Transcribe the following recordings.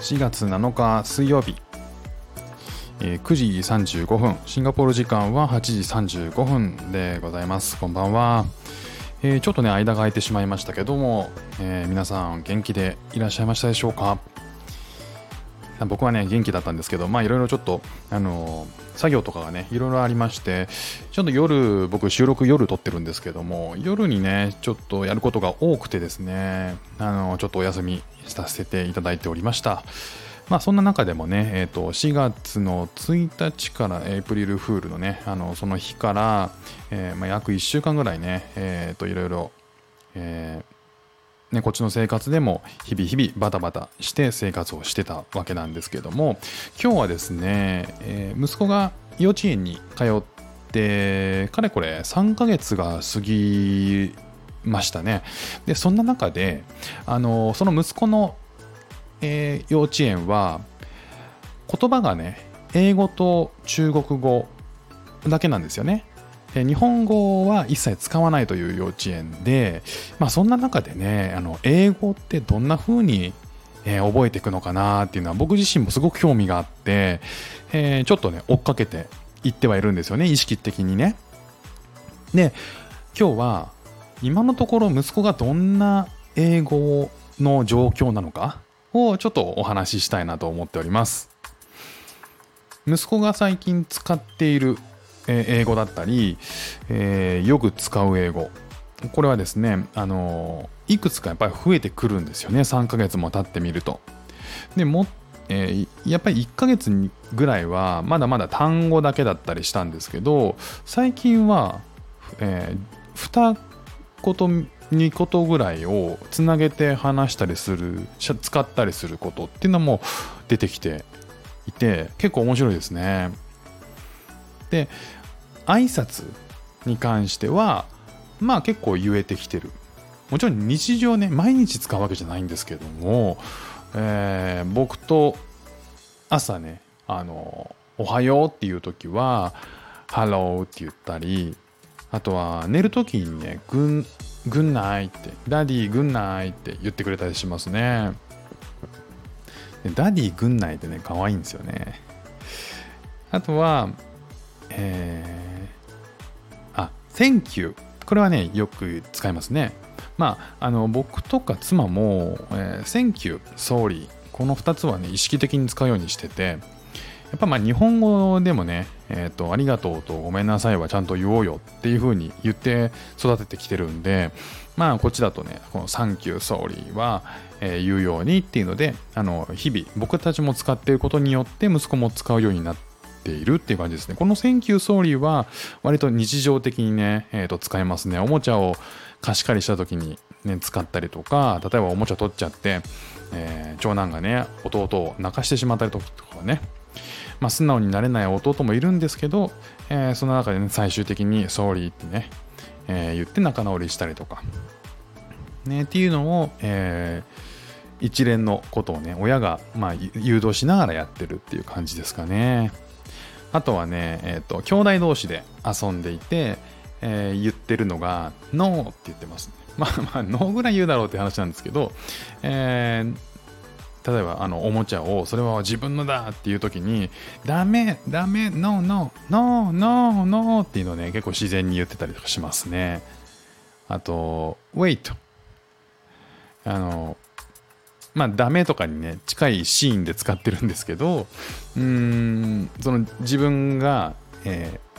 4月7日水曜日、えー9時35分。シンガポール時間は8時35分でございます。こんばんは、えーちょっとね間が空いてしまいましたけども、えー皆さん元気でいらっしゃいましたでしょうか？僕はね元気だったんですけどまあいろいろちょっとあの作業とかがねいろいろありましてちょっと夜僕収録夜撮ってるんですけども夜にねちょっとやることが多くてですねあのちょっとお休みさせていただいておりました。まあそんな中でもね、えー、と4月の1日からエイプリルフールのねあのその日から、えーまあ、約1週間ぐらいね、えー、といろいろ、えーね、こっちの生活でも日々日々バタバタして生活をしてたわけなんですけども今日はですね、えー息子が幼稚園に通ってかれこれ3ヶ月が過ぎましたね。でそんな中であのその息子の、えー幼稚園は言葉がね英語と中国語だけなんですよね。日本語は一切使わないという幼稚園で、まあ、そんな中でねあの英語ってどんな風に、え覚えていくのかなっていうのは僕自身もすごく興味があって、えちょっとね追っかけていってはいるんですよね意識的にね。で今日は今のところ息子がどんな英語の状況なのかをちょっとお話ししたいなと思っております。息子が最近使っているえ英語だったり、えーよく使う英語。これはですね、あのいくつかやっぱり増えてくるんですよね。3ヶ月も経ってみると。でも、えーやっぱり1ヶ月ぐらいはまだまだ単語だけだったりしたんですけど最近は、えー、2言2言ぐらいをつなげて話したりする使ったりすることっていうのも出てきていて結構面白いですね。で挨拶に関してはまあ結構言えてきてる。もちろん日常ね毎日使うわけじゃないんですけども、えー僕と朝ねあのおはようっていう時はハローって言ったりあとは寝る時にね Good good night って Daddy good night って言ってくれたりしますね。 Daddy good night ってね可愛いんですよね。あとはえー、あ、Thank you。これはね、よく使いますね。まあ、あの僕とか妻も、えー Thank you, Sorry。この2つはね、意識的に使うようにしてて、やっぱまあ日本語でもね、えっ、と、ありがとうとごめんなさいはちゃんと言おうよっていう風に言って育ててきてるんで、まあこっちだとね、この Thank you, Sorry は、えー言うようにっていうので、あの、日々僕たちも使っていることによって息子も使うようになっているっていう感じですね。この Thank you Sorry は割と日常的にね、えーと使えますね。おもちゃを貸し借りした時に、ね、使ったりとか、例えばおもちゃ取っちゃって、えー長男がね、弟を泣かしてしまったりとかね、まあ、素直になれない弟もいるんですけど、えーその中でね、最終的に Sorry ってね、えー言って仲直りしたりとか、ね、っていうのを、えー一連のことをね、親が、まあ、誘導しながらやってるっていう感じですかね。あとはね、えっ、と、兄弟同士で遊んでいて、えー言ってるのが、ノーって言ってます、まあまあ、ノーぐらい言うだろうって話なんですけど、えー例えばあのおもちゃをそれは自分のだっていう時にダメダメノーノーノーノーノーっていうのをね結構自然に言ってたりとかしますね。あと wait あのまあダメとかにね近いシーンで使ってるんですけどうんその自分が、えー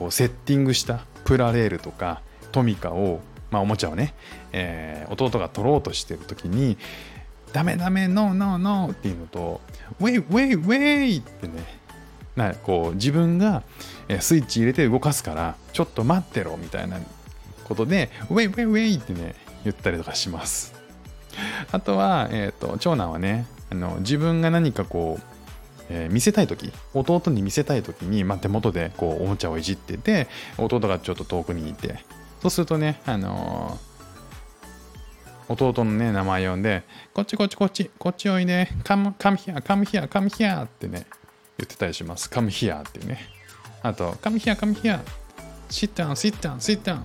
こうセッティングしたプラレールとかトミカを、まあ、おもちゃをね、えー弟が取ろうとしてる時にダメダメノーノーノーっていうのとウェイウェイウェイってねなこう自分がスイッチ入れて動かすからちょっと待ってろみたいなことでウェイウェイウェイってね言ったりとかします。あとは、えー、と長男はねあの自分が何かこう、えー見せたい時弟に見せたい時に、まあ、手元でこうおもちゃをいじってて弟がちょっと遠くにいてそうするとね、あのー弟のね名前呼んでこっちこっちこっちこっちおいで come, come here come here come here ってね言ってたりします。come here っていうね。あと come here come here sit down sit down sit down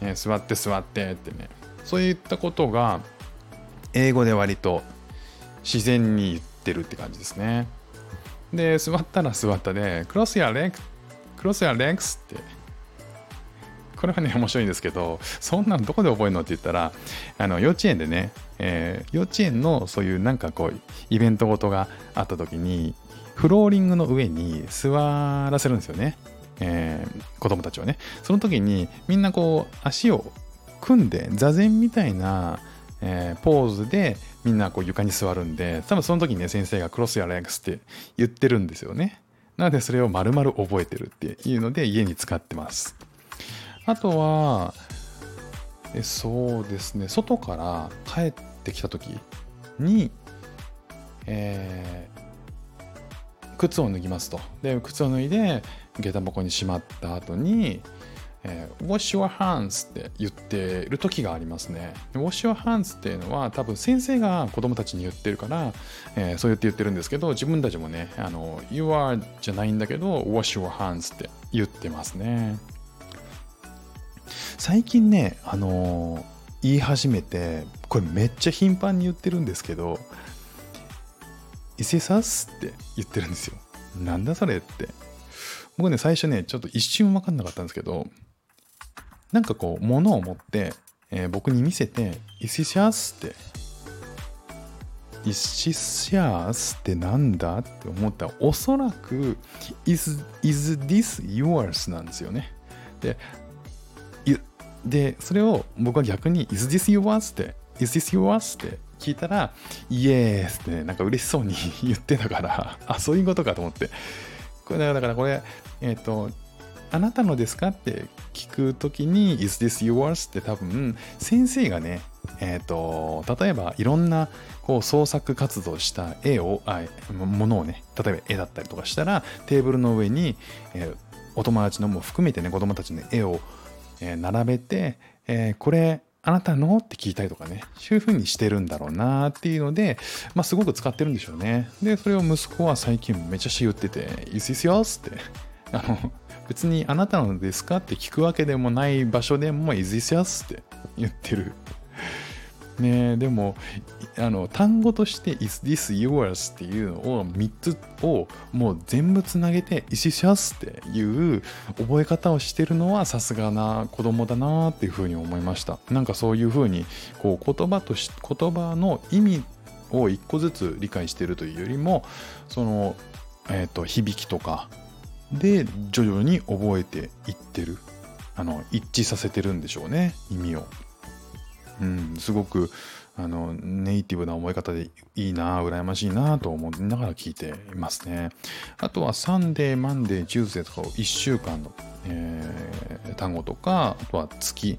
ね、座って座ってってね。そういったことが英語で割と自然に言ってるって感じですね。で、座ったら座ったで、クロスやレック、クロスやレックスって、これはね、面白いんですけど、そんなのどこで覚えるのって言ったら、あの、幼稚園でね、えー、幼稚園のそういうなんかこう、イベントごとがあった時に、フローリングの上に座らせるんですよね。えー、子供たちをね。その時にみんなこう足を組んで座禅みたいな、えー、ポーズでみんなこう床に座るんで、多分その時にね、先生がクロスやレックスって言ってるんですよね。なのでそれを丸々覚えてるっていうので家に使ってます。あとは、えそうですね、外から帰ってきた時に、えー、靴を脱ぎますと。で、靴を脱いで、下駄箱にしまった後に、えー、wash your hands って言ってる時がありますね。wash your hands っていうのは多分先生が子供たちに言ってるから、えー、そうやって言ってるんですけど、自分たちもね、あの、you are じゃないんだけど、wash your hands って言ってますね。最近ね、あのー、言い始めて、これめっちゃ頻繁に言ってるんですけど、伊勢さすって言ってるんですよ。なんだそれって。僕ね、最初ね、ちょっと一瞬わかんなかったんですけど、なんかこう、物を持って、えー、僕に見せて、イシシャスって、イシシャスってなんだ？って思ったら、おそらく、is, is this yours なんですよね。で、で、それを僕は逆に、is this yours って、is this yours って聞いたら、イエースってね、なんか嬉しそうに 言ってたから、あ、そういうことかと思って。これだからこれ、えっ、ー、と、あなたのですか？って聞くときに Is this yours? って多分先生がね、えっ、ー、と、例えばいろんなこう創作活動した絵を、あ、ものをね、例えば絵だったりとかしたらテーブルの上に、えー、お友達のも含めてね、子供たちの絵を、えー、並べて、えー、これあなたの？って聞いたりとかね、そういう風にしてるんだろうなっていうので、まあすごく使ってるんでしょうね。で、それを息子は最近めちゃし言ってて、いすいすよって、あの、別にあなたのですかって聞くわけでもない場所でも is this us? って 言ってる。ねでもあの単語として Is this yours? っていうのを3つをもう全部つなげて Is this yours? っていう覚え方をしてるのはさすがな子供だなっていうふうに思いましたなんかそういうふうにこう言葉とし言葉の意味を一個ずつ理解してるというよりもその、えーと響きとかで徐々に覚えていってる。あの一致させてるんでしょうね意味を。うん、すごくあのネイティブな覚え方でいいな羨ましいなと思いながら聞いていますね。あとは Sunday Monday Tuesday とかを1週間の、えー、単語とかあとは月。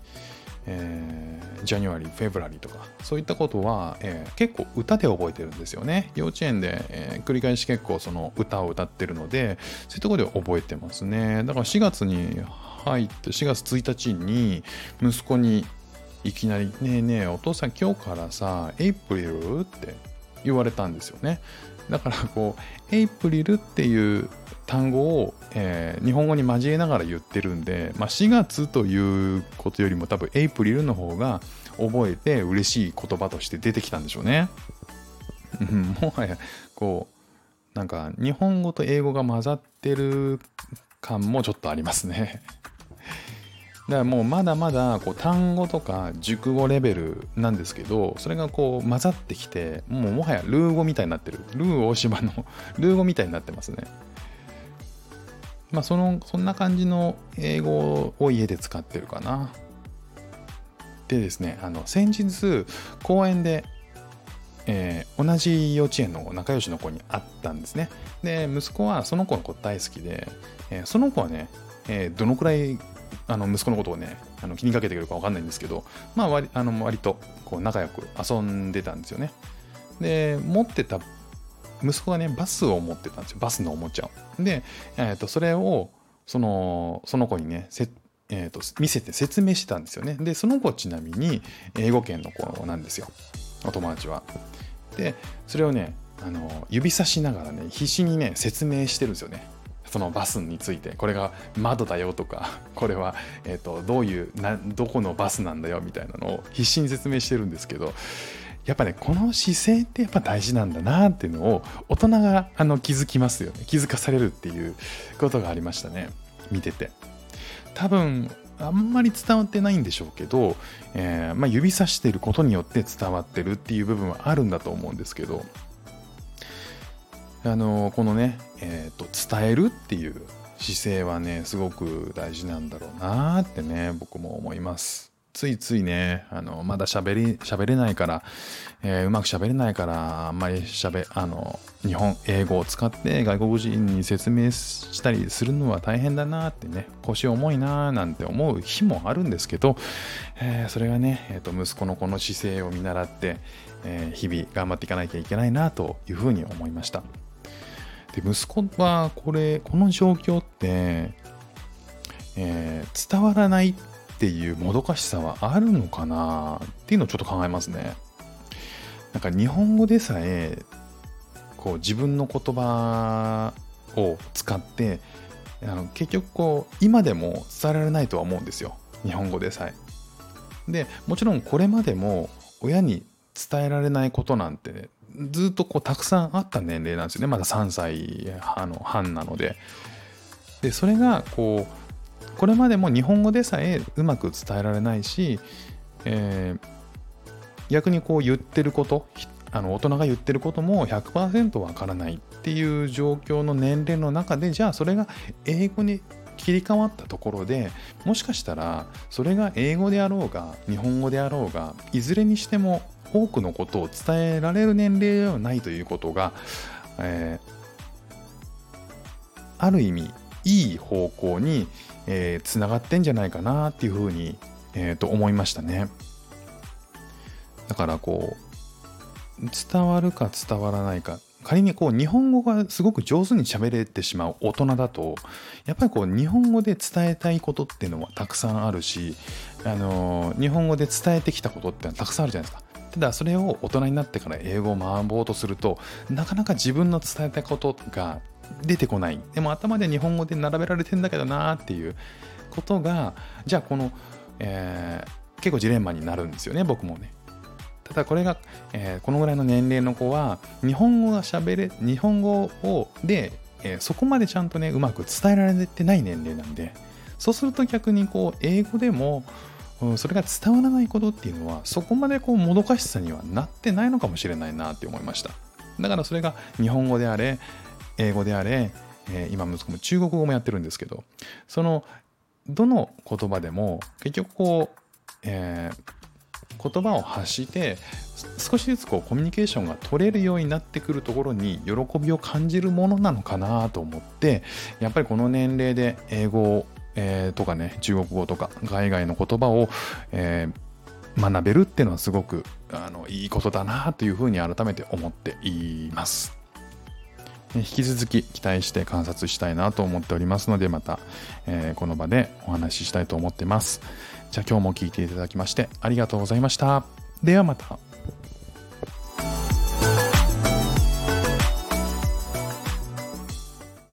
えー、 January、 February とか、そういったことは、えー、結構歌で覚えてるんですよね。幼稚園で、えー、繰り返し結構その歌を歌ってるので、そういうところで覚えてますね。だから4月に入って、4月1日に息子にいきなり、ねえねえ、お父さん今日からさ、エイプリルって言われたんですよね。だからこう、エイプリルっていう単語を、えー、日本語に交えながら言ってるんで、まあ、4月ということよりも多分エイプリルの方が覚えて嬉しい言葉として出てきたんでしょうね。もはやこうなんか日本語と英語が混ざってる感もちょっとありますね。だからもうまだまだこう単語とか熟語レベルなんですけどそれがこう混ざってきてもうもはやルー語みたいになってるルー大島の ルー語みたいになってますね。まあ、その、そんな感じの英語を家で使ってるかな。でですね、あの、先日、公園で、えー、同じ幼稚園の仲良しの子に会ったんですね。で、息子はその子の子大好きで、えー、その子はね、えー、どのくらいあの息子のことをね、あの気にかけてくるか分かんないんですけど、まあ割あの割とこう仲良く遊んでたんですよね。で、持ってた息子がね、バスを持ってたんですよ。バスのおもちゃを。で、えー、とそれを、その、その子にね、せえーと、見せて説明してたんですよね。で、その子ちなみに英語圏の子なんですよ。お友達は。で、それをね、あの指さしながらね、必死にね、説明してるんですよね。そのバスについて、これが窓だよとか、これは、えーと、どういうな、どこのバスなんだよみたいなのを必死に説明してるんですけど、やっぱねこの姿勢ってやっぱ大事なんだなっていうのを大人があの気づきますよね。気づかされるっていうことがありましたね。見てて。多分あんまり伝わってないんでしょうけど、えー、まあ、指さしてることによって伝わってるっていう部分はあるんだと思うんですけどあのこのね、えーと、伝えるっていう姿勢はねすごく大事なんだろうなってね僕も思います。ついついねあのまだ喋り喋れないから、えー、うまく喋れないからあんまり喋あの日本英語を使って外国人に説明したりするのは大変だなってね腰重いななんて思う日もあるんですけど、えー、それがね、えーと、息子のこの姿勢を見習って、日々頑張っていかなきゃいけないなというふうに思いました。で息子はこれこの状況って、えー、伝わらないっていうもどかしさはあるのかなっていうのをちょっと考えますねなんか日本語でさえこう自分の言葉を使ってあの結局こう今でも伝えられないとは思うんですよ日本語でさえ。でもちろんこれまでも親に伝えられないことなんて、ね、ずっとこうたくさんあった年齢なんですよねまだ3歳あの半なので。でそれがこうこれまでも日本語でさえうまく伝えられないし、えー、逆にこう言ってることあの大人が言ってることも100%わからないっていう状況の年齢の中でじゃあそれが英語に切り替わったところでもしかしたらそれが英語であろうが日本語であろうがいずれにしても多くのことを伝えられる年齢ではないということが、えー、ある意味いい方向につな、がってんじゃないかなっていうふうに、えー、と思いましたね。だからこう伝わるか伝わらないか仮にこう日本語がすごく上手に喋れてしまう大人だとやっぱりこう日本語で伝えたいことっていうのはたくさんあるし、あの日本語で伝えてきたことってのはたくさんあるじゃないですか。ただそれを大人になってから英語を学ぼうとするとなかなか自分の伝えたことが出てこないでも頭で日本語で並べられてんだけどなっていうことがじゃあこの、えー、結構ジレンマになるんですよね僕もね。ただこれが、えー、このぐらいの年齢の子は日本語が喋れ日本語をで、えー、そこまでちゃんとねうまく伝えられてない年齢なんでそうすると逆にこう英語でも、うん、それが伝わらないことっていうのはそこまでこうもどかしさにはなってないのかもしれないなって思いました。だからそれが日本語であれ英語であれ、えー、今息子も中国語もやってるんですけどそのどの言葉でも結局こう、えー、言葉を発して少しずつこうコミュニケーションが取れるようになってくるところに喜びを感じるものなのかなと思ってやっぱりこの年齢で英語を、えー、とかね中国語とか海外の言葉を、えー、学べるっていうのはすごくあのいいことだなというふうに改めて思っています。引き続き期待して観察したいなと思っておりますのでまた、えー、この場でお話ししたいと思ってます。じゃあ今日も聴いていただきましてありがとうございました。ではまた。